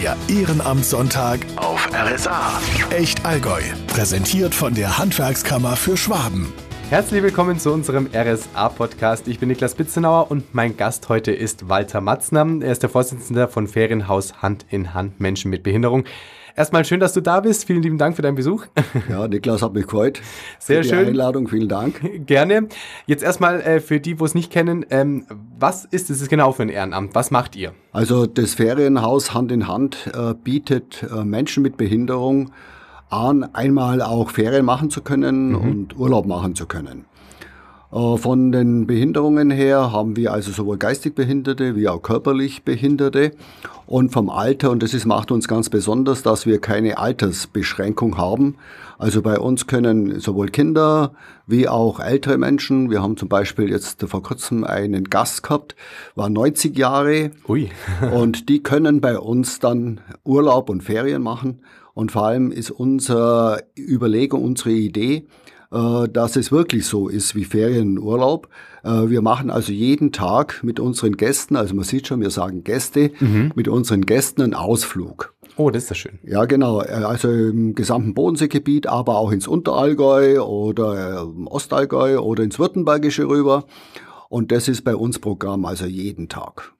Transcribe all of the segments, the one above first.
Der Ehrenamtssonntag auf RSA. Echt Allgäu. Präsentiert von der Handwerkskammer für Schwaben. Herzlich willkommen zu unserem RSA-Podcast. Ich bin Niklas Bitzenauer und mein Gast heute ist Walter Matzner. Er ist der Vorsitzende von Ferienhaus Hand in Hand Menschen mit Behinderung. Erstmal schön, dass du da bist. Vielen lieben Dank für deinen Besuch. Ja, Niklas hat mich gefreut. Sehr für schön. Die Einladung, vielen Dank. Gerne. Jetzt erstmal äh, für die, wo es nicht kennen, ähm, was ist es genau für ein Ehrenamt? Was macht ihr? Also das Ferienhaus Hand in Hand äh, bietet äh, Menschen mit Behinderung an, einmal auch Ferien machen zu können und Urlaub machen zu können. Äh, Von den Behinderungen her haben wir also sowohl geistig Behinderte wie auch körperlich Behinderte. Und vom Alter, und das ist, macht uns ganz besonders, dass wir keine Altersbeschränkung haben. Also bei uns können sowohl Kinder wie auch ältere Menschen, wir haben zum Beispiel jetzt vor kurzem einen Gast gehabt, war 90 Jahre, Ui. und die können bei uns dann Urlaub und Ferien machen. Und vor allem ist unsere Überlegung, unsere Idee, dass es wirklich so ist wie Ferien und Urlaub. Äh, Wir machen also jeden Tag mit unseren Gästen, also man sieht schon, wir sagen Gäste, mit unseren Gästen einen Ausflug. Oh, das ist ja schön. Ja, genau. Äh, Also im gesamten Bodenseegebiet, aber auch ins Unterallgäu oder äh, im Ostallgäu oder ins Württembergische rüber. Und das ist bei uns Programm, also jeden Tag.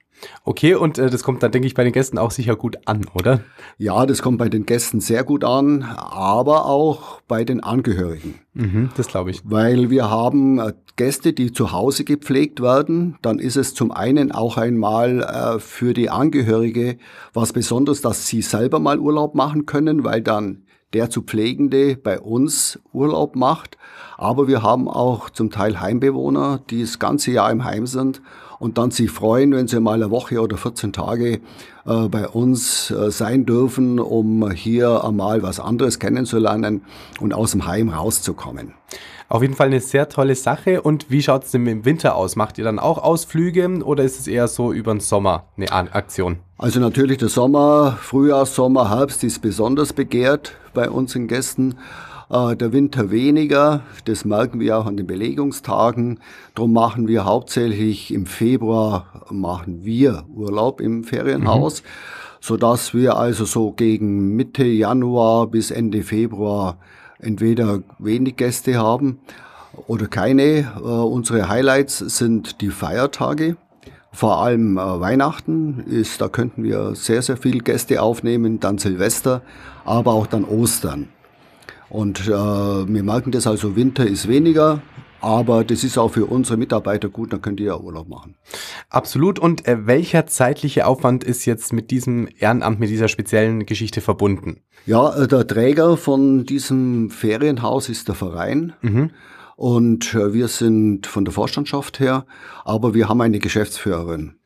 Okay, und äh, das kommt dann, denke ich, bei den Gästen auch sicher gut an, oder? Ja, das kommt bei den Gästen sehr gut an, aber auch bei den Angehörigen. Mhm, das glaube ich. Weil wir haben äh, Gäste, die zu Hause gepflegt werden, dann ist es zum einen auch einmal äh, für die Angehörige was Besonderes, dass sie selber mal Urlaub machen können, weil dann der zu Pflegende bei uns Urlaub macht. Aber wir haben auch zum Teil Heimbewohner, die das ganze Jahr im Heim sind und dann sich freuen, wenn sie mal eine Woche oder 14 Tage äh, bei uns äh, sein dürfen, um hier einmal was anderes kennenzulernen und aus dem Heim rauszukommen. Auf jeden Fall eine sehr tolle Sache. Und wie schaut es denn im Winter aus? Macht ihr dann auch Ausflüge oder ist es eher so über den Sommer eine Aktion? Also natürlich der Sommer, Frühjahr, Sommer, Herbst ist besonders begehrt bei unseren Gästen. Äh, Der Winter weniger, das merken wir auch an den Belegungstagen. Darum machen wir hauptsächlich im Februar machen wir Urlaub im Ferienhaus, so dass wir also so gegen Mitte Januar bis Ende Februar entweder wenig Gäste haben oder keine. Äh, Unsere Highlights sind die Feiertage. Vor allem äh, Weihnachten ist, da könnten wir sehr, sehr viel Gäste aufnehmen, dann Silvester, aber auch dann Ostern. Und äh, wir merken das also, Winter ist weniger, aber das ist auch für unsere Mitarbeiter gut, dann können die ja Urlaub machen. Absolut. Und äh, welcher zeitliche Aufwand ist jetzt mit diesem Ehrenamt, mit dieser speziellen Geschichte verbunden? Ja, äh, der Träger von diesem Ferienhaus ist der Verein. Und äh, wir sind von der Vorstandschaft her, aber wir haben eine Geschäftsführerin.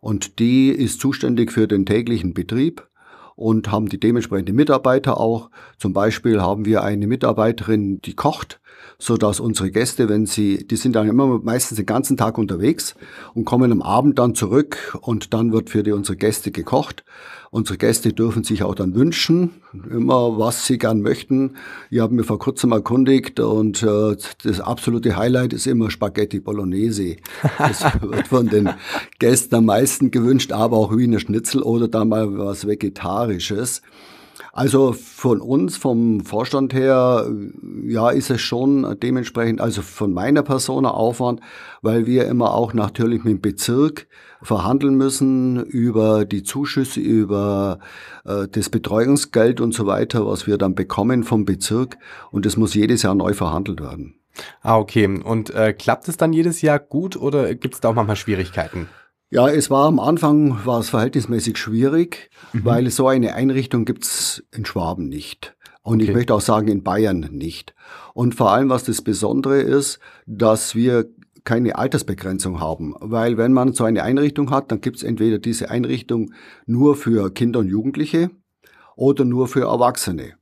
Und die ist zuständig für den täglichen Betrieb und haben die dementsprechenden Mitarbeiter auch. Zum Beispiel haben wir eine Mitarbeiterin, die kocht, so dass unsere Gäste, wenn sie, die sind dann immer meistens den ganzen Tag unterwegs und kommen am Abend dann zurück und dann wird für die, unsere Gäste gekocht. Unsere Gäste dürfen sich auch dann wünschen, immer was sie gern möchten. Ich habe mir vor kurzem erkundigt und äh, das absolute Highlight ist immer Spaghetti Bolognese. Das wird von den Gästen am meisten gewünscht, aber auch Wiener Schnitzel oder dann mal was Vegetarisches. Also von uns, vom Vorstand her, ja, ist es schon dementsprechend, also von meiner Person Aufwand, weil wir immer auch natürlich mit dem Bezirk verhandeln müssen über die Zuschüsse, über äh, das Betreuungsgeld und so weiter, was wir dann bekommen vom Bezirk. Und das muss jedes Jahr neu verhandelt werden. Ah, okay. Und äh, klappt es dann jedes Jahr gut oder gibt es da auch manchmal Schwierigkeiten? Ja, es war am Anfang war es verhältnismäßig schwierig, weil so eine Einrichtung gibt's in Schwaben nicht. Und ich Okay. möchte auch sagen, in Bayern nicht. Und vor allem, was das Besondere ist, dass wir keine Altersbegrenzung haben. Weil wenn man so eine Einrichtung hat, dann gibt's entweder diese Einrichtung nur für Kinder und Jugendliche oder nur für Erwachsene.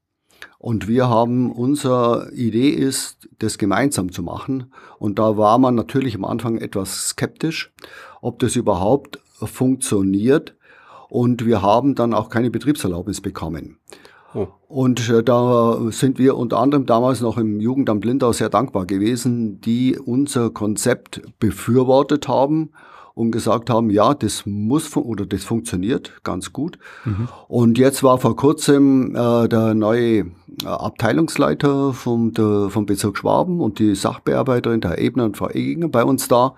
Und wir haben, unsere Idee ist, das gemeinsam zu machen. Und da war man natürlich am Anfang etwas skeptisch, ob das überhaupt funktioniert. Und wir haben dann auch keine Betriebserlaubnis bekommen. Oh. Und äh, da sind wir unter anderem damals noch im Jugendamt Lindau sehr dankbar gewesen, die unser Konzept befürwortet haben und gesagt haben, ja, das muss oder das funktioniert ganz gut. Mhm. Und jetzt war vor kurzem äh, der neue äh, Abteilungsleiter vom, der, vom Bezirk Schwaben und die Sachbearbeiterin, Herr Ebner und Frau Eginger, bei uns da.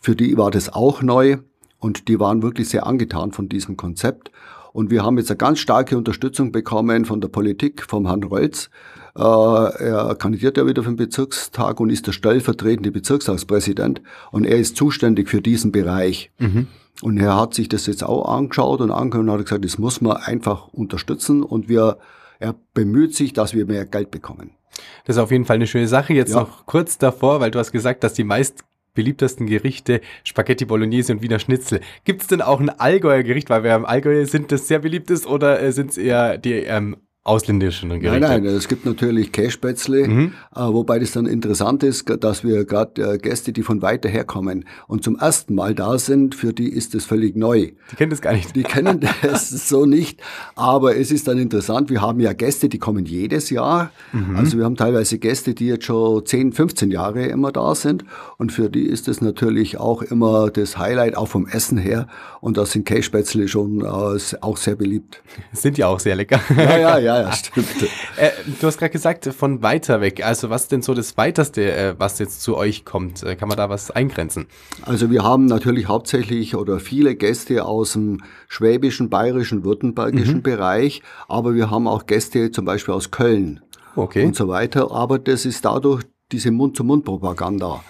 Für die war das auch neu und die waren wirklich sehr angetan von diesem Konzept. Und wir haben jetzt eine ganz starke Unterstützung bekommen von der Politik, vom Herrn Rolz, äh, er kandidiert ja wieder für den Bezirkstag und ist der stellvertretende Bezirkstagspräsident und er ist zuständig für diesen Bereich. Mhm. Und er hat sich das jetzt auch angeschaut und angehört und hat gesagt, das muss man einfach unterstützen und wir, er bemüht sich, dass wir mehr Geld bekommen. Das ist auf jeden Fall eine schöne Sache. Jetzt ja. noch kurz davor, weil du hast gesagt, dass die meist beliebtesten Gerichte Spaghetti Bolognese und Wiener Schnitzel. Gibt es denn auch ein Allgäuer Gericht, weil wir im Allgäu sind, das sehr beliebt ist, oder äh, sind es eher die ähm, ausländischen Gerichte? Nein, nein, es gibt natürlich Kässpätzle, mhm. äh, wobei das dann interessant ist, dass wir gerade äh, Gäste, die von weiter her kommen und zum ersten Mal da sind, für die ist das völlig neu. Die kennen das gar nicht. Die kennen das so nicht, aber es ist dann interessant, wir haben ja Gäste, die kommen jedes Jahr. Mhm. Also wir haben teilweise Gäste, die jetzt schon 10, 15 Jahre immer da sind und für die ist das natürlich auch immer das Highlight, auch vom Essen her und da sind Kässpätzle schon äh, auch sehr beliebt. Sind ja auch sehr lecker. Ja, ja, ja ja, stimmt. äh, du hast gerade gesagt, von weiter weg. Also was denn so das Weiteste, äh, was jetzt zu euch kommt? Äh, kann man da was eingrenzen? Also wir haben natürlich hauptsächlich oder viele Gäste aus dem schwäbischen, bayerischen, württembergischen mhm. Bereich, aber wir haben auch Gäste zum Beispiel aus Köln okay. und so weiter. Aber das ist dadurch diese Mund-zu-Mund-Propaganda,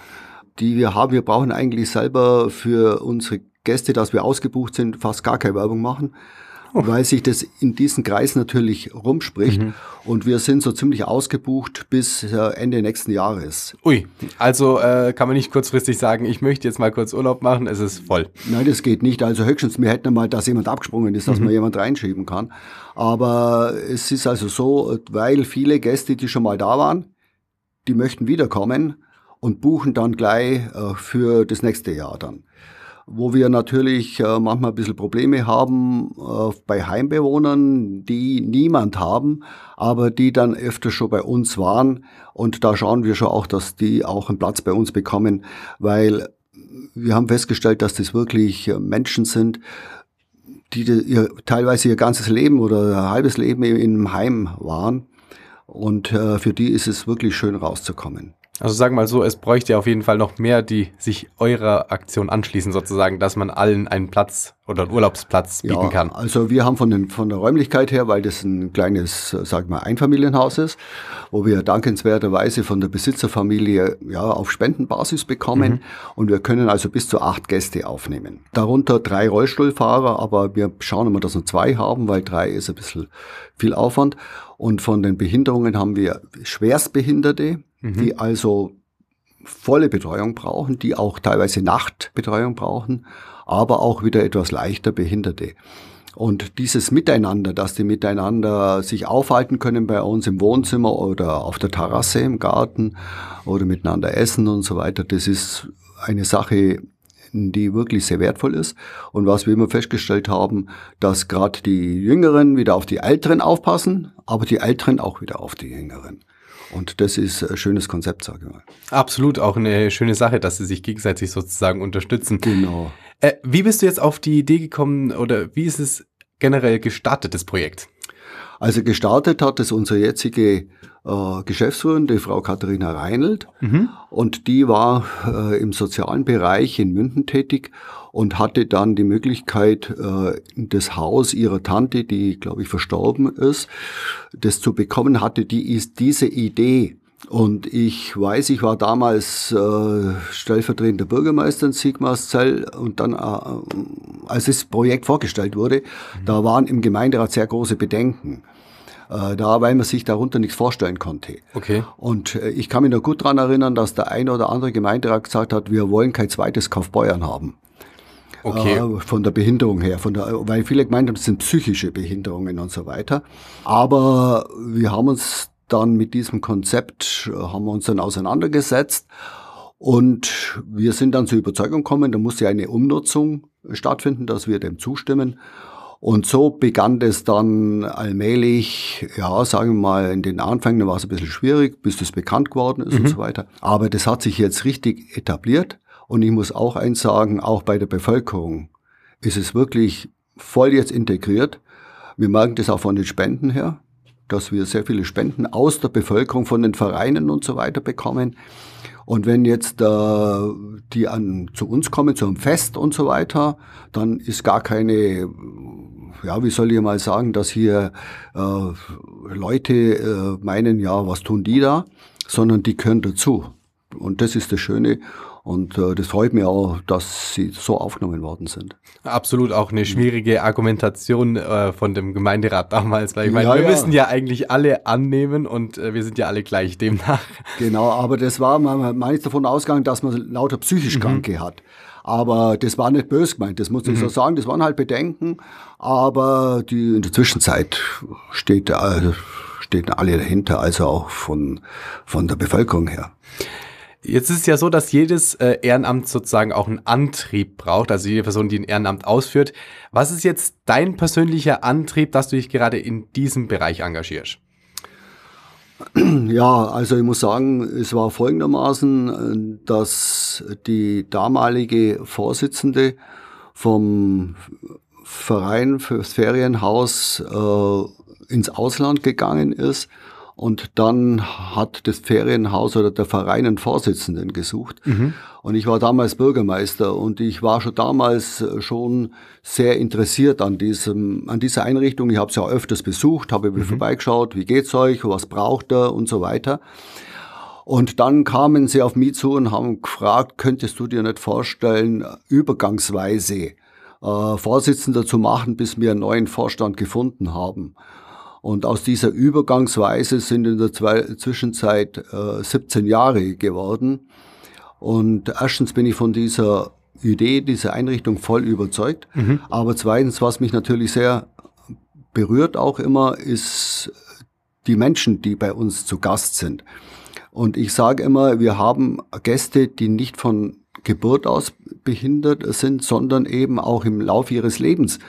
die wir haben. Wir brauchen eigentlich selber für unsere Gäste, dass wir ausgebucht sind, fast gar keine Werbung machen. Weil sich das in diesen Kreis natürlich rumspricht. Mhm. Und wir sind so ziemlich ausgebucht bis äh, Ende nächsten Jahres. Ui, also äh, kann man nicht kurzfristig sagen, ich möchte jetzt mal kurz Urlaub machen, es ist voll. Nein, das geht nicht. Also höchstens, wir hätten mal, dass jemand abgesprungen ist, dass mhm. man jemand reinschieben kann. Aber es ist also so, weil viele Gäste, die schon mal da waren, die möchten wiederkommen und buchen dann gleich äh, für das nächste Jahr dann wo wir natürlich äh, manchmal ein bisschen Probleme haben äh, bei Heimbewohnern, die niemand haben, aber die dann öfter schon bei uns waren. Und da schauen wir schon auch, dass die auch einen Platz bei uns bekommen, weil wir haben festgestellt, dass das wirklich äh, Menschen sind, die ihr, teilweise ihr ganzes Leben oder ein halbes Leben im Heim waren. Und für die ist es wirklich schön rauszukommen. Also sagen wir mal so, es bräuchte auf jeden Fall noch mehr, die sich eurer Aktion anschließen, sozusagen, dass man allen einen Platz oder einen Urlaubsplatz bieten ja, kann. Also wir haben von, den, von der Räumlichkeit her, weil das ein kleines, sag mal, Einfamilienhaus ist, wo wir dankenswerterweise von der Besitzerfamilie ja auf Spendenbasis bekommen mhm. und wir können also bis zu acht Gäste aufnehmen. Darunter drei Rollstuhlfahrer, aber wir schauen immer, dass wir zwei haben, weil drei ist ein bisschen viel Aufwand. Und von den Behinderungen haben wir Schwerstbehinderte, mhm. die also volle Betreuung brauchen, die auch teilweise Nachtbetreuung brauchen, aber auch wieder etwas leichter Behinderte. Und dieses Miteinander, dass die miteinander sich aufhalten können bei uns im Wohnzimmer oder auf der Terrasse im Garten oder miteinander essen und so weiter, das ist eine Sache, die wirklich sehr wertvoll ist. Und was wir immer festgestellt haben, dass gerade die Jüngeren wieder auf die Älteren aufpassen, aber die Älteren auch wieder auf die Jüngeren. Und das ist ein schönes Konzept, sage ich mal. Absolut, auch eine schöne Sache, dass sie sich gegenseitig sozusagen unterstützen. Genau. Äh, wie bist du jetzt auf die Idee gekommen oder wie ist es generell gestartet, das Projekt? Also gestartet hat es unsere jetzige äh, Geschäftsführerin, die Frau Katharina Reinelt. Mhm. Und die war äh, im sozialen Bereich in München tätig und hatte dann die Möglichkeit, äh, das Haus ihrer Tante, die, glaube ich, verstorben ist, das zu bekommen, hatte die ist diese Idee. Und ich weiß, ich war damals äh, stellvertretender Bürgermeister in Sigmarszell und dann, äh, als das Projekt vorgestellt wurde, mhm. da waren im Gemeinderat sehr große Bedenken. Äh, da, weil man sich darunter nichts vorstellen konnte. Okay. Und äh, ich kann mich noch gut daran erinnern, dass der eine oder andere Gemeinderat gesagt hat, wir wollen kein zweites Kaufbeuern haben. Okay. Äh, von der Behinderung her, von der, weil viele gemeint haben, das sind psychische Behinderungen und so weiter. Aber wir haben uns dann mit diesem Konzept, äh, haben wir uns dann auseinandergesetzt und wir sind dann zur Überzeugung gekommen, da muss ja eine Umnutzung stattfinden, dass wir dem zustimmen. Und so begann das dann allmählich, ja, sagen wir mal, in den Anfängen war es ein bisschen schwierig, bis das bekannt geworden ist mhm. und so weiter. Aber das hat sich jetzt richtig etabliert. Und ich muss auch eins sagen, auch bei der Bevölkerung ist es wirklich voll jetzt integriert. Wir merken das auch von den Spenden her, dass wir sehr viele Spenden aus der Bevölkerung, von den Vereinen und so weiter bekommen. Und wenn jetzt äh, die an, zu uns kommen, zu einem Fest und so weiter, dann ist gar keine, ja, wie soll ich mal sagen, dass hier äh, Leute äh, meinen, ja, was tun die da, sondern die gehören dazu. Und das ist das Schöne. Und äh, das freut mich auch, dass sie so aufgenommen worden sind. Absolut auch eine schwierige Argumentation äh, von dem Gemeinderat damals, weil ich meine, ja, wir ja. müssen ja eigentlich alle annehmen und äh, wir sind ja alle gleich demnach. Genau, aber das war, man, man ist davon ausgegangen, dass man lauter psychisch mhm. Kranke hat. Aber das war nicht böse gemeint, das muss ich mhm. so sagen. Das waren halt Bedenken. Aber die, in der Zwischenzeit steht, äh, stehen alle dahinter, also auch von, von der Bevölkerung her. Jetzt ist es ja so, dass jedes äh, Ehrenamt sozusagen auch einen Antrieb braucht, also jede Person, die ein Ehrenamt ausführt. Was ist jetzt dein persönlicher Antrieb, dass du dich gerade in diesem Bereich engagierst? Ja, also ich muss sagen, es war folgendermaßen, dass die damalige Vorsitzende vom Verein fürs Ferienhaus äh, ins Ausland gegangen ist und dann hat das Ferienhaus oder der Verein einen Vorsitzenden gesucht. Mhm. Und ich war damals Bürgermeister und ich war schon damals äh, schon sehr interessiert an diesem, an dieser Einrichtung. Ich habe sie auch öfters besucht, habe mhm. vorbeigeschaut, wie geht's euch, was braucht ihr und so weiter. Und dann kamen sie auf mich zu und haben gefragt, könntest du dir nicht vorstellen, übergangsweise äh, Vorsitzender zu machen, bis wir einen neuen Vorstand gefunden haben. Und aus dieser Übergangsweise sind in der Zwischenzeit äh, 17 Jahre geworden. Und erstens bin ich von dieser Idee, dieser Einrichtung voll überzeugt. Mhm. Aber zweitens, was mich natürlich sehr berührt auch immer, ist die Menschen, die bei uns zu Gast sind. Und ich sage immer, wir haben Gäste, die nicht von Geburt aus behindert sind, sondern eben auch im Laufe ihres Lebens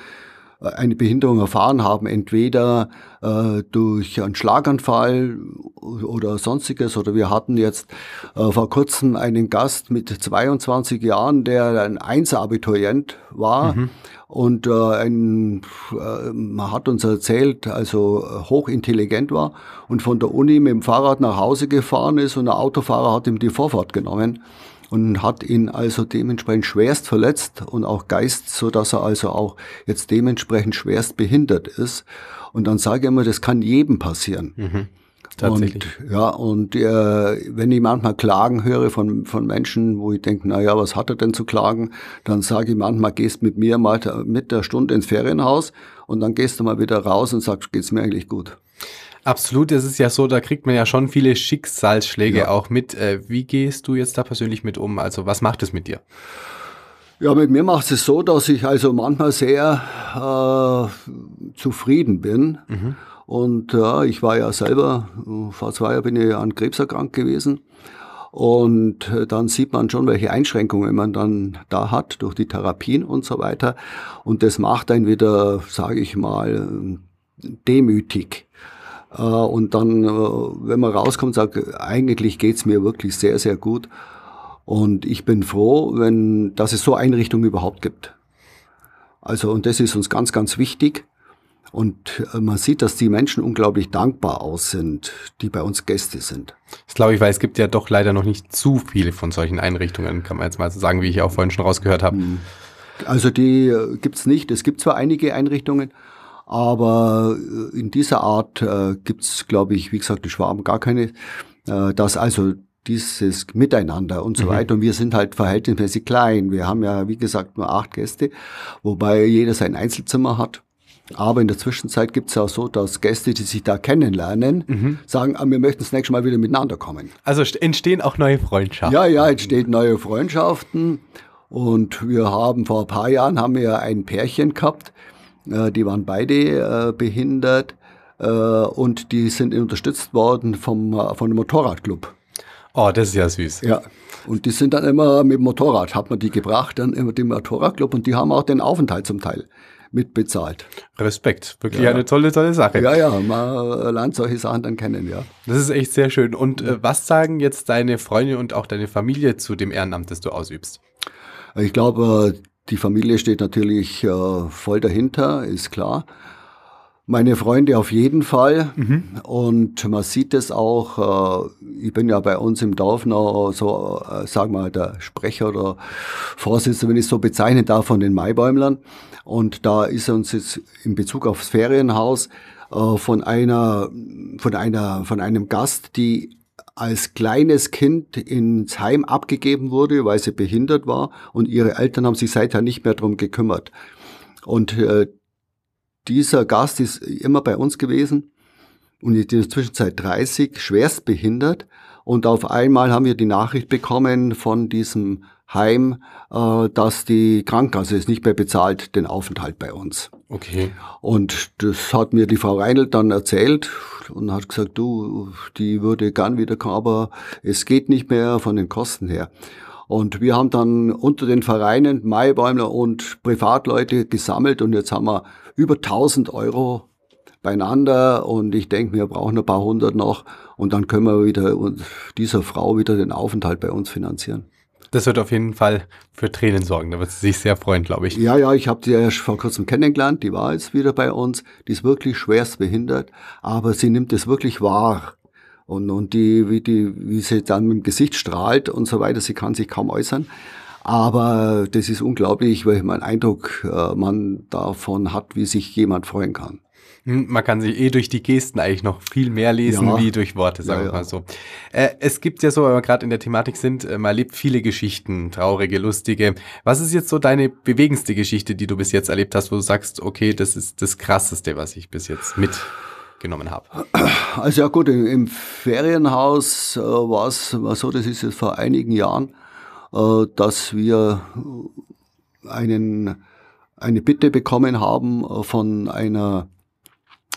eine Behinderung erfahren haben, entweder äh, durch einen Schlaganfall oder sonstiges. Oder wir hatten jetzt äh, vor kurzem einen Gast mit 22 Jahren, der ein Einser-Abiturient war. Mhm. Und äh, ein, äh, man hat uns erzählt, also hochintelligent war und von der Uni mit dem Fahrrad nach Hause gefahren ist und der Autofahrer hat ihm die Vorfahrt genommen und hat ihn also dementsprechend schwerst verletzt und auch Geist, so dass er also auch jetzt dementsprechend schwerst behindert ist. Und dann sage ich immer, das kann jedem passieren. Mhm. Tatsächlich. Und, ja, und äh, wenn ich manchmal Klagen höre von, von Menschen, wo ich denke, na ja, was hat er denn zu klagen, dann sage ich manchmal, gehst mit mir mal mit der Stunde ins Ferienhaus und dann gehst du mal wieder raus und sagst, geht's mir eigentlich gut. Absolut, es ist ja so, da kriegt man ja schon viele Schicksalsschläge ja. auch mit. Äh, wie gehst du jetzt da persönlich mit um? Also was macht es mit dir? Ja, mit mir macht es so, dass ich also manchmal sehr äh, zufrieden bin. Mhm. Und ja, ich war ja selber, vor zwei Jahren bin ich an Krebs erkrankt gewesen. Und äh, dann sieht man schon, welche Einschränkungen man dann da hat durch die Therapien und so weiter. Und das macht einen wieder, sage ich mal, demütig. Äh, und dann, äh, wenn man rauskommt, sagt, eigentlich geht's mir wirklich sehr, sehr gut. Und ich bin froh, wenn, dass es so Einrichtungen überhaupt gibt. Also, und das ist uns ganz, ganz wichtig. Und äh, man sieht, dass die Menschen unglaublich dankbar aus sind, die bei uns Gäste sind. Das glaube ich, weil es gibt ja doch leider noch nicht zu viele von solchen Einrichtungen, kann man jetzt mal so sagen, wie ich auch vorhin schon rausgehört habe. Hm. Also die gibt's nicht. Es gibt zwar einige Einrichtungen, aber äh, in dieser Art äh, gibt's, glaube ich, wie gesagt, die Schwaben gar keine, äh, dass also dieses Miteinander und so mhm. weiter. Und wir sind halt verhältnismäßig klein. Wir haben ja, wie gesagt, nur acht Gäste, wobei jeder sein Einzelzimmer hat. Aber in der Zwischenzeit gibt's ja auch so, dass Gäste, die sich da kennenlernen, mhm. sagen, ah, wir möchten das nächste Mal wieder miteinander kommen. Also entstehen auch neue Freundschaften. Ja, ja, entstehen neue Freundschaften. Und wir haben vor ein paar Jahren haben wir ein Pärchen gehabt, äh, die waren beide äh, behindert äh, und die sind unterstützt worden vom, von dem Motorradclub. Oh, das ist ja süß. Ja. Und die sind dann immer mit dem Motorrad, hat man die gebracht, dann immer dem Motorradclub und die haben auch den Aufenthalt zum Teil mitbezahlt. Respekt, wirklich ja. eine tolle, tolle Sache. Ja, ja, man lernt solche Sachen dann kennen, ja. Das ist echt sehr schön. Und äh, was sagen jetzt deine Freunde und auch deine Familie zu dem Ehrenamt, das du ausübst? Ich glaube, die Familie steht natürlich äh, voll dahinter, ist klar. Meine Freunde auf jeden Fall. Mhm. Und man sieht es auch, äh, ich bin ja bei uns im Dorf noch so, äh, sag mal, der Sprecher oder Vorsitzende, wenn ich es so bezeichnen darf, von den Maibäumlern. Und da ist uns jetzt in Bezug aufs Ferienhaus äh, von einer, von einer, von einem Gast, die als kleines Kind ins Heim abgegeben wurde, weil sie behindert war und ihre Eltern haben sich seither nicht mehr drum gekümmert. Und äh, dieser Gast ist immer bei uns gewesen und in der Zwischenzeit 30, schwerst behindert. Und auf einmal haben wir die Nachricht bekommen von diesem Heim, äh, dass die Krankenkasse es nicht mehr bezahlt, den Aufenthalt bei uns. Okay. Und das hat mir die Frau Reinelt dann erzählt und hat gesagt, du, die würde gern wiederkommen, aber es geht nicht mehr von den Kosten her. Und wir haben dann unter den Vereinen Maibäumler und Privatleute gesammelt und jetzt haben wir über 1000 Euro beieinander und ich denke, wir brauchen ein paar hundert noch und dann können wir wieder dieser Frau wieder den Aufenthalt bei uns finanzieren. Das wird auf jeden Fall für Tränen sorgen. Da wird sie sich sehr freuen, glaube ich. Ja, ja, ich habe sie ja vor kurzem kennengelernt. Die war jetzt wieder bei uns. Die ist wirklich schwerst behindert, aber sie nimmt es wirklich wahr. Und, und die, wie, die, wie sie dann mit dem Gesicht strahlt und so weiter, sie kann sich kaum äußern. Aber das ist unglaublich, weil mein Eindruck äh, man davon hat, wie sich jemand freuen kann. Hm, man kann sich eh durch die Gesten eigentlich noch viel mehr lesen ja. wie durch Worte, sagen wir ja, ja. mal so. Äh, es gibt ja so, wenn wir gerade in der Thematik sind, äh, man erlebt viele Geschichten, traurige, lustige. Was ist jetzt so deine bewegendste Geschichte, die du bis jetzt erlebt hast, wo du sagst, okay, das ist das Krasseste, was ich bis jetzt mitgenommen habe? Also ja gut, im, im Ferienhaus äh, war es so, das ist jetzt vor einigen Jahren, äh, dass wir einen, eine Bitte bekommen haben äh, von einer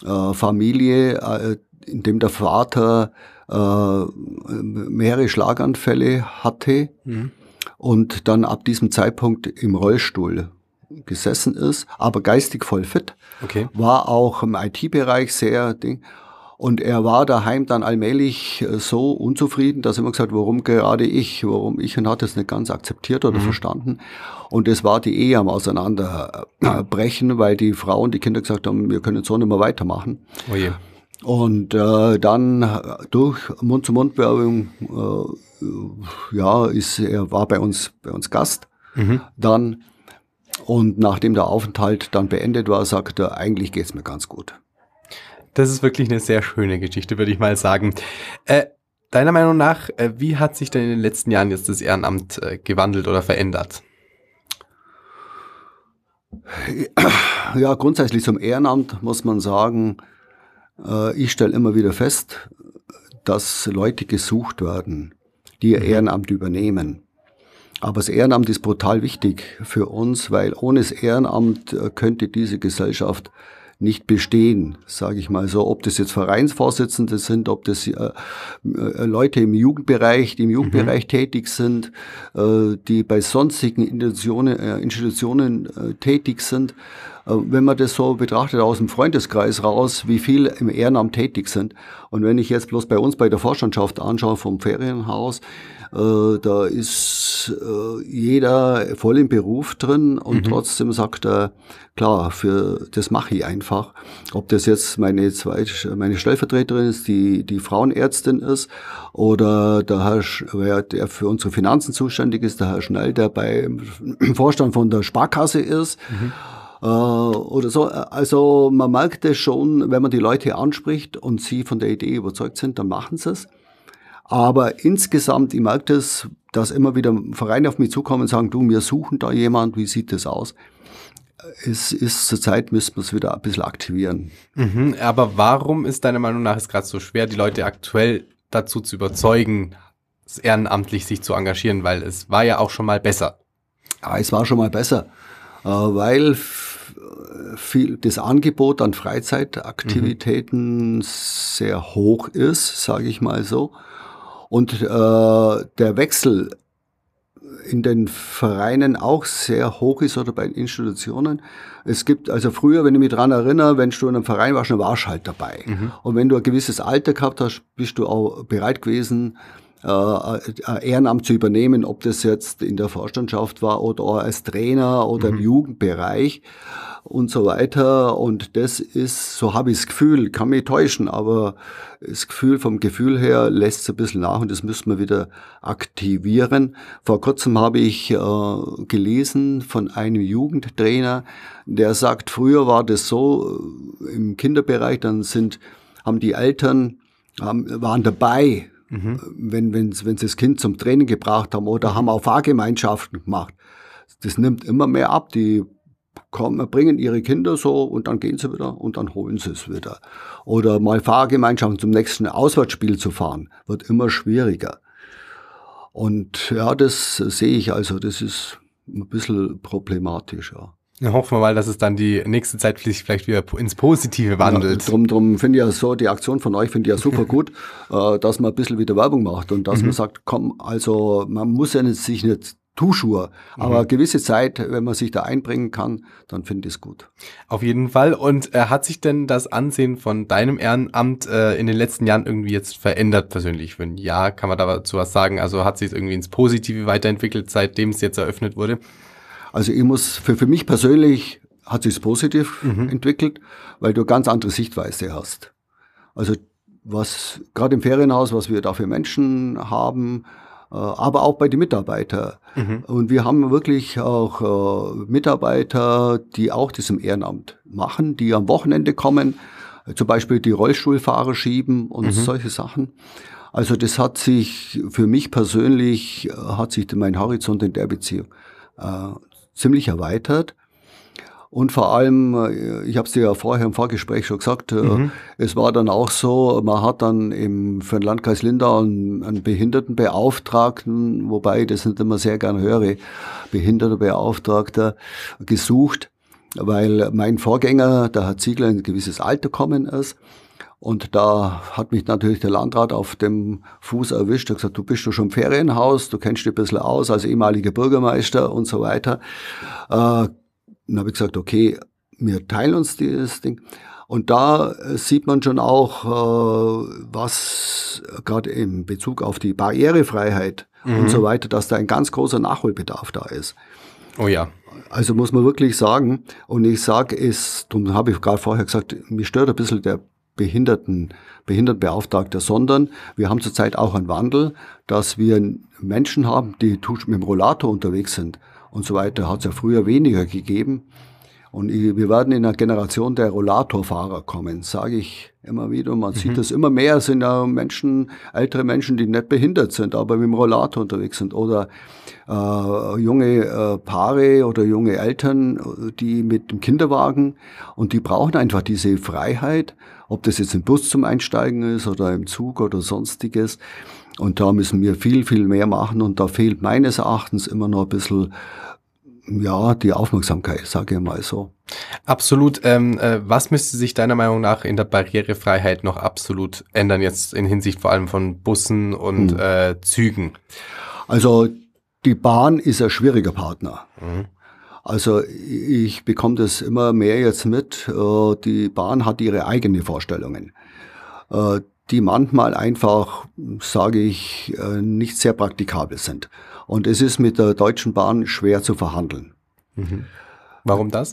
äh, Familie, äh, in dem der Vater äh, mehrere Schlaganfälle hatte mhm. und dann ab diesem Zeitpunkt im Rollstuhl gesessen ist, aber geistig voll fit. Okay. War auch im IT-Bereich sehr Ding. Und er war daheim dann allmählich äh, so unzufrieden, dass er immer gesagt, warum gerade ich, warum ich und hat es nicht ganz akzeptiert oder mhm. verstanden. Und es war die Ehe am Auseinanderbrechen, weil die Frau und die Kinder gesagt haben, wir können so nicht mehr weitermachen. Oh je. Und äh, dann durch Mund-zu-Mund-Werbung, äh, ja, ist er war bei uns bei uns Gast. Mhm. Dann und nachdem der Aufenthalt dann beendet war, sagt er, eigentlich geht's mir ganz gut. Das ist wirklich eine sehr schöne Geschichte, würde ich mal sagen. Äh, deiner Meinung nach, äh, wie hat sich denn in den letzten Jahren jetzt das Ehrenamt äh, gewandelt oder verändert? Ja, grundsätzlich zum Ehrenamt muss man sagen, äh, ich stelle immer wieder fest, dass Leute gesucht werden, die ihr mhm. Ehrenamt übernehmen. Aber das Ehrenamt ist brutal wichtig für uns, weil ohne das Ehrenamt könnte diese Gesellschaft nicht bestehen, sage ich mal so. Ob das jetzt Vereinsvorsitzende sind, ob das äh, äh, Leute im Jugendbereich, die im Jugendbereich mhm. tätig sind, äh, die bei sonstigen Institutionen, äh, Institutionen äh, tätig sind. Äh, wenn man das so betrachtet aus dem Freundeskreis raus, wie viel im Ehrenamt tätig sind. Und wenn ich jetzt bloß bei uns bei der Vorstandschaft anschaue vom Ferienhaus, da ist äh, jeder voll im Beruf drin und mhm. trotzdem sagt er, klar, für das mache ich einfach. Ob das jetzt meine zweite, meine Stellvertreterin ist, die die Frauenärztin ist, oder der Herr, wer der für unsere Finanzen zuständig ist, der Herr Schnell, der beim Vorstand von der Sparkasse ist. Mhm oder so. Also man merkt es schon, wenn man die Leute anspricht und sie von der Idee überzeugt sind, dann machen sie es. Aber insgesamt, ich merke das, dass immer wieder Vereine auf mich zukommen und sagen, du, wir suchen da jemand, wie sieht das aus? Es ist zur Zeit, müssen wir es wieder ein bisschen aktivieren. Mhm, aber warum ist deiner Meinung nach es gerade so schwer, die Leute aktuell dazu zu überzeugen, ehrenamtlich sich zu engagieren? Weil es war ja auch schon mal besser. Ja, es war schon mal besser, äh, weil viel, das Angebot an Freizeitaktivitäten mhm. sehr hoch ist, sage ich mal so. Und äh, der Wechsel in den Vereinen auch sehr hoch ist oder bei Institutionen. Es gibt, also früher, wenn ich mich dran erinnere, wenn du in einem Verein warst, dann warst du halt dabei. Mhm. Und wenn du ein gewisses Alter gehabt hast, bist du auch bereit gewesen, äh, Ehrenamt zu übernehmen, ob das jetzt in der Vorstandschaft war oder als Trainer oder mhm. im Jugendbereich und so weiter. Und das ist, so habe ich das Gefühl, kann mich täuschen, aber das Gefühl vom Gefühl her lässt es ein bisschen nach und das müssen wir wieder aktivieren. Vor kurzem habe ich äh, gelesen von einem Jugendtrainer, der sagt, früher war das so äh, im Kinderbereich, dann sind, haben die Eltern, haben, waren dabei, mhm. wenn, wenn, sie das Kind zum Training gebracht haben oder haben auch Fahrgemeinschaften gemacht. Das nimmt immer mehr ab. Die kommen, bringen ihre Kinder so und dann gehen sie wieder und dann holen sie es wieder. Oder mal Fahrgemeinschaften zum nächsten Auswärtsspiel zu fahren, wird immer schwieriger. Und ja, das sehe ich also, das ist ein bisschen problematischer. Ja, hoffen wir mal, dass es dann die nächste Zeit vielleicht wieder ins Positive wandelt. Ja, drum, drum finde ich ja so, die Aktion von euch finde ich ja super gut, äh, dass man ein bisschen wieder Werbung macht und dass mhm. man sagt, komm, also man muss ja nicht, sich nicht Tuschur. Aber mhm. gewisse Zeit, wenn man sich da einbringen kann, dann finde ich es gut. Auf jeden Fall. Und äh, hat sich denn das Ansehen von deinem Ehrenamt äh, in den letzten Jahren irgendwie jetzt verändert persönlich? Wenn ja, kann man dazu was sagen? Also hat sich es irgendwie ins Positive weiterentwickelt, seitdem es jetzt eröffnet wurde? Also ich muss, für, für mich persönlich hat sich es positiv mhm. entwickelt, weil du ganz andere Sichtweise hast. Also was gerade im Ferienhaus, was wir da für Menschen haben, äh, aber auch bei den Mitarbeitern. Mhm. Und wir haben wirklich auch äh, Mitarbeiter, die auch das im Ehrenamt machen, die am Wochenende kommen, zum Beispiel die Rollstuhlfahrer schieben und mhm. solche Sachen. Also das hat sich für mich persönlich, äh, hat sich mein Horizont in der Beziehung äh, ziemlich erweitert. Und vor allem, äh, ich habe es dir ja vorher im Vorgespräch schon gesagt, äh, mhm. es war dann auch so, man hat dann im, für den Landkreis Lindau einen, einen Behindertenbeauftragten, wobei das nicht immer sehr gern höre, Behindertenbeauftragter gesucht, weil mein Vorgänger, der Herr Ziegler, in ein gewisses Alter kommen ist. Und da hat mich natürlich der Landrat auf dem Fuß erwischt. Er hat gesagt, du bist doch schon im Ferienhaus, du kennst dich ein bisschen aus als ehemaliger Bürgermeister und so weiter. Äh, dann habe ich gesagt, okay, wir teilen uns dieses Ding. Und da äh, sieht man schon auch, äh, was gerade in Bezug auf die Barrierefreiheit mhm. und so weiter, dass da ein ganz großer Nachholbedarf da ist. Oh ja. Also muss man wirklich sagen, und ich sage es, darum habe ich gerade vorher gesagt, mich stört ein bisschen der Behinderten, Behindertenbeauftragte, sondern wir haben zurzeit auch einen Wandel, dass wir Menschen haben, die mit dem Rollator unterwegs sind und so weiter hat es ja früher weniger gegeben. Und wir werden in einer Generation der Rollatorfahrer kommen, sage ich immer wieder. Man mhm. sieht das immer mehr, es sind ja Menschen, ältere Menschen, die nicht behindert sind, aber mit dem Rollator unterwegs sind. Oder äh, junge äh, Paare oder junge Eltern, die mit dem Kinderwagen und die brauchen einfach diese Freiheit, ob das jetzt im Bus zum Einsteigen ist oder im Zug oder sonstiges. Und da müssen wir viel, viel mehr machen und da fehlt meines Erachtens immer noch ein bisschen ja, die Aufmerksamkeit, sage ich mal so. Absolut. Ähm, äh, was müsste sich deiner Meinung nach in der Barrierefreiheit noch absolut ändern, jetzt in Hinsicht vor allem von Bussen und hm. äh, Zügen? Also die Bahn ist ein schwieriger Partner. Mhm. Also ich bekomme das immer mehr jetzt mit. Äh, die Bahn hat ihre eigenen Vorstellungen, äh, die manchmal einfach, sage ich, äh, nicht sehr praktikabel sind. Und es ist mit der Deutschen Bahn schwer zu verhandeln. Mhm. Warum das?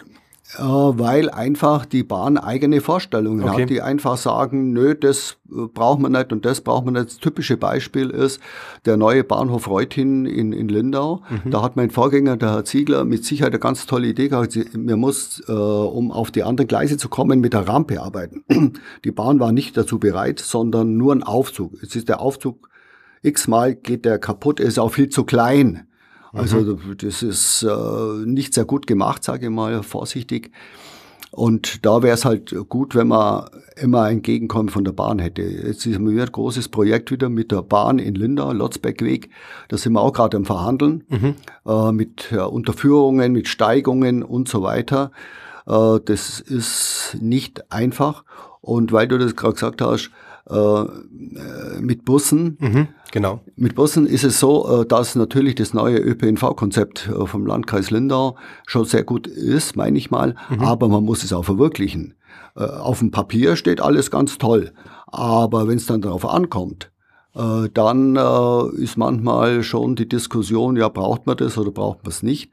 Äh, weil einfach die Bahn eigene Vorstellungen okay. hat, die einfach sagen, nö, das äh, braucht man nicht und das braucht man nicht. Das typische Beispiel ist der neue Bahnhof Reutin in, in Lindau. Mhm. Da hat mein Vorgänger, der Herr Ziegler, mit Sicherheit eine ganz tolle Idee gehabt. Man muss, äh, um auf die anderen Gleise zu kommen, mit der Rampe arbeiten. Die Bahn war nicht dazu bereit, sondern nur ein Aufzug. Jetzt ist der Aufzug x-mal geht der kaputt, ist auch viel zu klein. Also mhm. das ist äh, nicht sehr gut gemacht, sage ich mal, vorsichtig. Und da wäre es halt gut, wenn man immer ein Gegenkommen von der Bahn hätte. Jetzt ist mir ein großes Projekt wieder mit der Bahn in Lindau, Lotzbeckweg. Da sind wir auch gerade am Verhandeln, mhm. äh, mit äh, Unterführungen, mit Steigungen und so weiter. Äh, das ist nicht einfach. Und weil du das gerade gesagt hast, äh, mit Bussen. Mhm, genau. Mit Bussen ist es so, äh, dass natürlich das neue ÖPNV-Konzept äh, vom Landkreis Lindau schon sehr gut ist, meine ich mal, mhm. aber man muss es auch verwirklichen. Auf dem Papier steht alles ganz toll, aber wenn es dann darauf ankommt, dann ist manchmal schon die Diskussion, ja, braucht man das oder braucht man es nicht?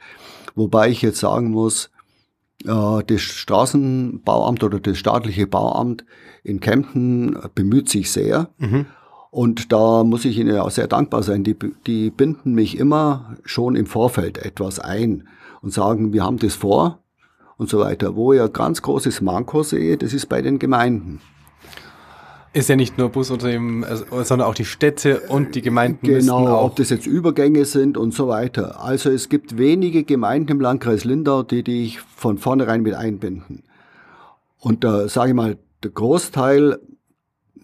Wobei ich jetzt sagen muss, das Straßenbauamt oder das staatliche Bauamt in Kempten bemüht sich sehr. Mhm. Und da muss ich Ihnen auch sehr dankbar sein. Die, die binden mich immer schon im Vorfeld etwas ein und sagen, wir haben das vor und so weiter. Wo ich ein ganz großes Manko sehe, das ist bei den Gemeinden. Ist ja nicht nur Busunternehmen, also, sondern auch die Städte und die Gemeinden. Genau, ob das jetzt Übergänge sind und so weiter. Also es gibt wenige Gemeinden im Landkreis Lindau, die dich von vornherein mit einbinden. Und da sage ich mal, der Großteil,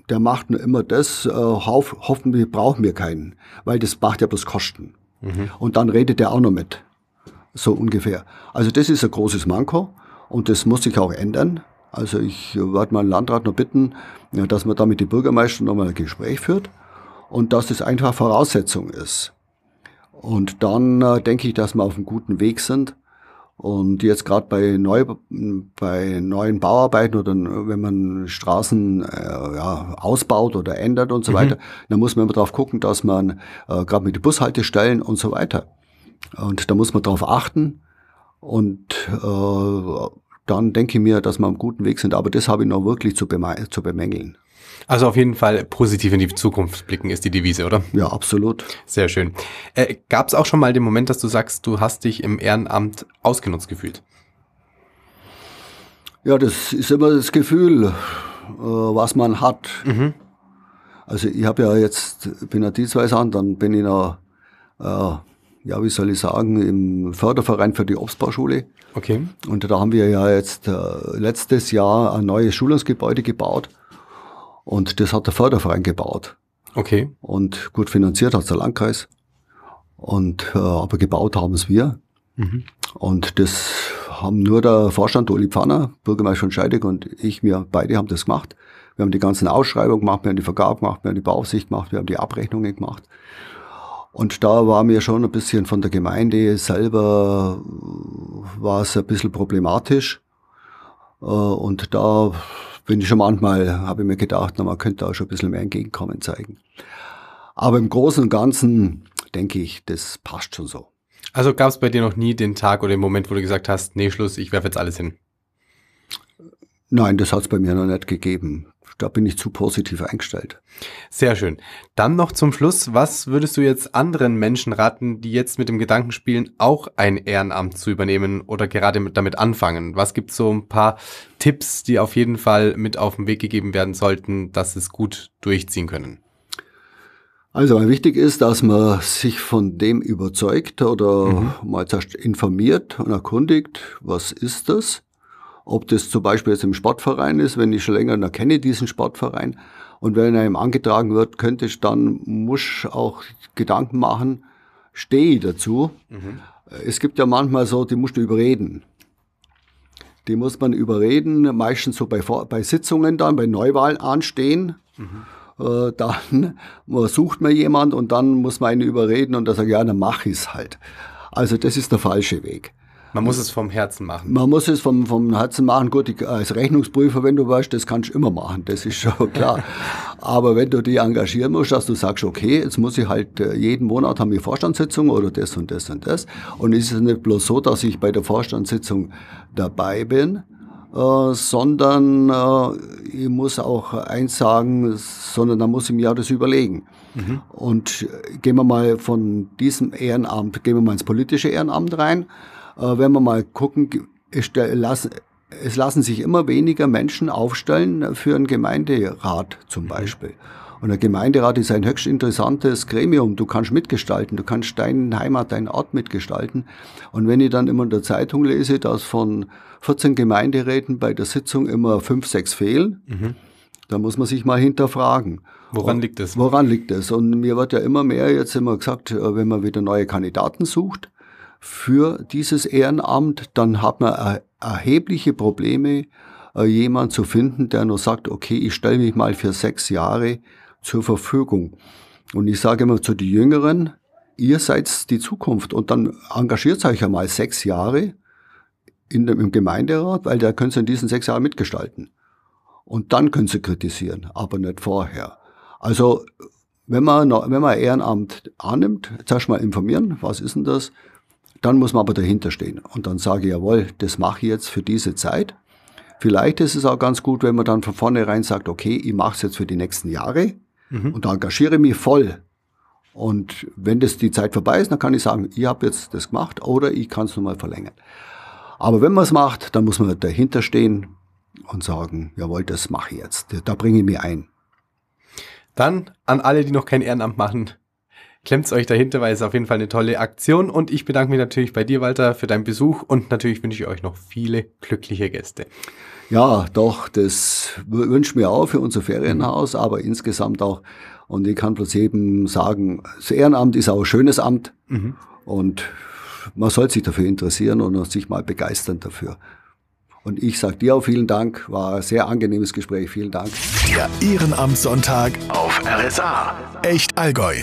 der macht nur immer das, äh, hoff, hoffentlich brauchen wir keinen, weil das macht ja bloß Kosten. Mhm. Und dann redet der auch noch mit. So ungefähr. Also das ist ein großes Manko und das muss sich auch ändern. Also ich werde meinen Landrat noch bitten, dass man da mit dem Bürgermeister nochmal ein Gespräch führt und dass das einfach Voraussetzung ist. Und dann äh, denke ich, dass wir auf einem guten Weg sind. Und jetzt gerade bei, neu, bei neuen Bauarbeiten oder wenn man Straßen äh, ja, ausbaut oder ändert und so mhm. weiter, dann muss man immer darauf gucken, dass man äh, gerade mit den Bushaltestellen und so weiter. Und da muss man darauf achten. Und äh, dann denke ich mir, dass wir am guten Weg sind. Aber das habe ich noch wirklich zu, zu bemängeln. Also auf jeden Fall positiv in die Zukunft blicken ist die Devise, oder? Ja, absolut. Sehr schön. Äh, Gab es auch schon mal den Moment, dass du sagst, du hast dich im Ehrenamt ausgenutzt gefühlt? Ja, das ist immer das Gefühl, äh, was man hat. Mhm. Also ich habe ja jetzt, bin ja Dienstweiser an, dann bin ich noch äh, ja, wie soll ich sagen, im Förderverein für die Obstbauschule. Okay. Und da haben wir ja jetzt äh, letztes Jahr ein neues Schulungsgebäude gebaut. Und das hat der Förderverein gebaut. Okay. Und gut finanziert hat der Landkreis. Und äh, aber gebaut haben es wir. Mhm. Und das haben nur der Vorstand Uli Pfanner, Bürgermeister von Scheidegg und ich, wir beide haben das gemacht. Wir haben die ganzen Ausschreibungen gemacht, wir haben die Vergabe gemacht, wir haben die Beaufsicht gemacht, wir haben die Abrechnungen gemacht. Und da war mir schon ein bisschen von der Gemeinde selber, war es ein bisschen problematisch. Äh, und da bin ich schon manchmal, habe ich mir gedacht, na, man könnte auch schon ein bisschen mehr Entgegenkommen zeigen. Aber im Großen und Ganzen denke ich, das passt schon so. Also gab es bei dir noch nie den Tag oder den Moment, wo du gesagt hast, nee, Schluss, ich werfe jetzt alles hin? Nein, das hat es bei mir noch nicht gegeben da bin ich zu positiv eingestellt. Sehr schön. Dann noch zum Schluss, was würdest du jetzt anderen Menschen raten, die jetzt mit dem Gedanken spielen, auch ein Ehrenamt zu übernehmen oder gerade mit, damit anfangen? Was gibt so ein paar Tipps, die auf jeden Fall mit auf den Weg gegeben werden sollten, dass es gut durchziehen können? Also wichtig ist, dass man sich von dem überzeugt oder mhm. mal zuerst informiert und erkundigt, was ist das? Ob das zum Beispiel jetzt im Sportverein ist, wenn ich schon länger noch kenne diesen Sportverein und wenn einem angetragen wird, könnte ich dann, muss auch Gedanken machen, stehe ich dazu. Mhm. Es gibt ja manchmal so, die musst du überreden. Die muss man überreden, meistens so bei, bei Sitzungen dann, bei Neuwahlen anstehen. Mhm. Äh, dann sucht man jemand und dann muss man ihn überreden und er sagt, ja, dann mach ich es halt. Also das ist der falsche Weg. Man muss es vom Herzen machen. Man muss es vom, vom Herzen machen. Gut, ich, als Rechnungsprüfer, wenn du weißt, das kannst du immer machen, das ist schon klar. Aber wenn du dich engagieren musst, dass du sagst, okay, jetzt muss ich halt, äh, jeden Monat haben wir Vorstandssitzung oder das und das und das. Und es ist nicht bloß so, dass ich bei der Vorstandssitzung dabei bin, äh, sondern äh, ich muss auch eins sagen, sondern da muss ich mir ja das überlegen. Mhm. Und äh, gehen wir mal von diesem Ehrenamt, gehen wir mal ins politische Ehrenamt rein. Äh, wenn wir mal gucken, es lassen sich immer weniger Menschen aufstellen für einen Gemeinderat zum mhm. Beispiel. Und der Gemeinderat ist ein höchst interessantes Gremium. Du kannst mitgestalten, du kannst deinen Heimat, deinen Ort mitgestalten. Und wenn ich dann immer in der Zeitung lese, dass von 14 Gemeinderäten bei der Sitzung immer fünf, sechs fehlen, mhm. dann muss man sich mal hinterfragen. Woran liegt das? Woran liegt das? Und mir wird ja immer mehr jetzt immer gesagt, äh, wenn man wieder neue Kandidaten sucht, für dieses Ehrenamt, dann hat man erhebliche Probleme, äh, jemand zu finden, der nur sagt, okay, ich stelle mich mal für sechs Jahre zur Verfügung. Und ich sage immer zu den Jüngeren, ihr seid die Zukunft und dann engagiert euch einmal sechs Jahre in dem, im Gemeinderat, weil da könnt ihr in diesen sechs Jahren mitgestalten. Und dann könnt ihr kritisieren, aber nicht vorher. Also wenn man, wenn man Ehrenamt annimmt, zuerst mal informieren, was ist denn das? Dann muss man aber dahinter stehen und dann sage ich, jawohl, das mache ich jetzt für diese Zeit. Vielleicht ist es auch ganz gut, wenn man dann von vornherein sagt, okay, ich mache es jetzt für die nächsten Jahre mhm. und engagiere mich voll. Und wenn das die Zeit vorbei ist, dann kann ich sagen, ich habe jetzt das gemacht oder ich kann es nochmal verlängern. Aber wenn man es macht, dann muss man dahinter stehen und sagen, jawohl, das mache ich jetzt. Da bringe ich mich ein. Dann an alle, die noch kein Ehrenamt machen, klemmt euch dahinter, weil es auf jeden Fall eine tolle Aktion. Und ich bedanke mich natürlich bei dir, Walter, für deinen Besuch und natürlich wünsche ich euch noch viele glückliche Gäste. Ja, doch, das wünschen wir auch für unser Ferienhaus, aber insgesamt auch. Und ich kann bloß eben sagen, das Ehrenamt ist auch ein schönes Amt mhm. und man soll sich dafür interessieren und sich mal begeistern dafür. Und ich sage dir auch vielen Dank, war ein sehr angenehmes Gespräch, vielen Dank. Der Ehrenamtssonntag auf RSA. Echt Allgäu.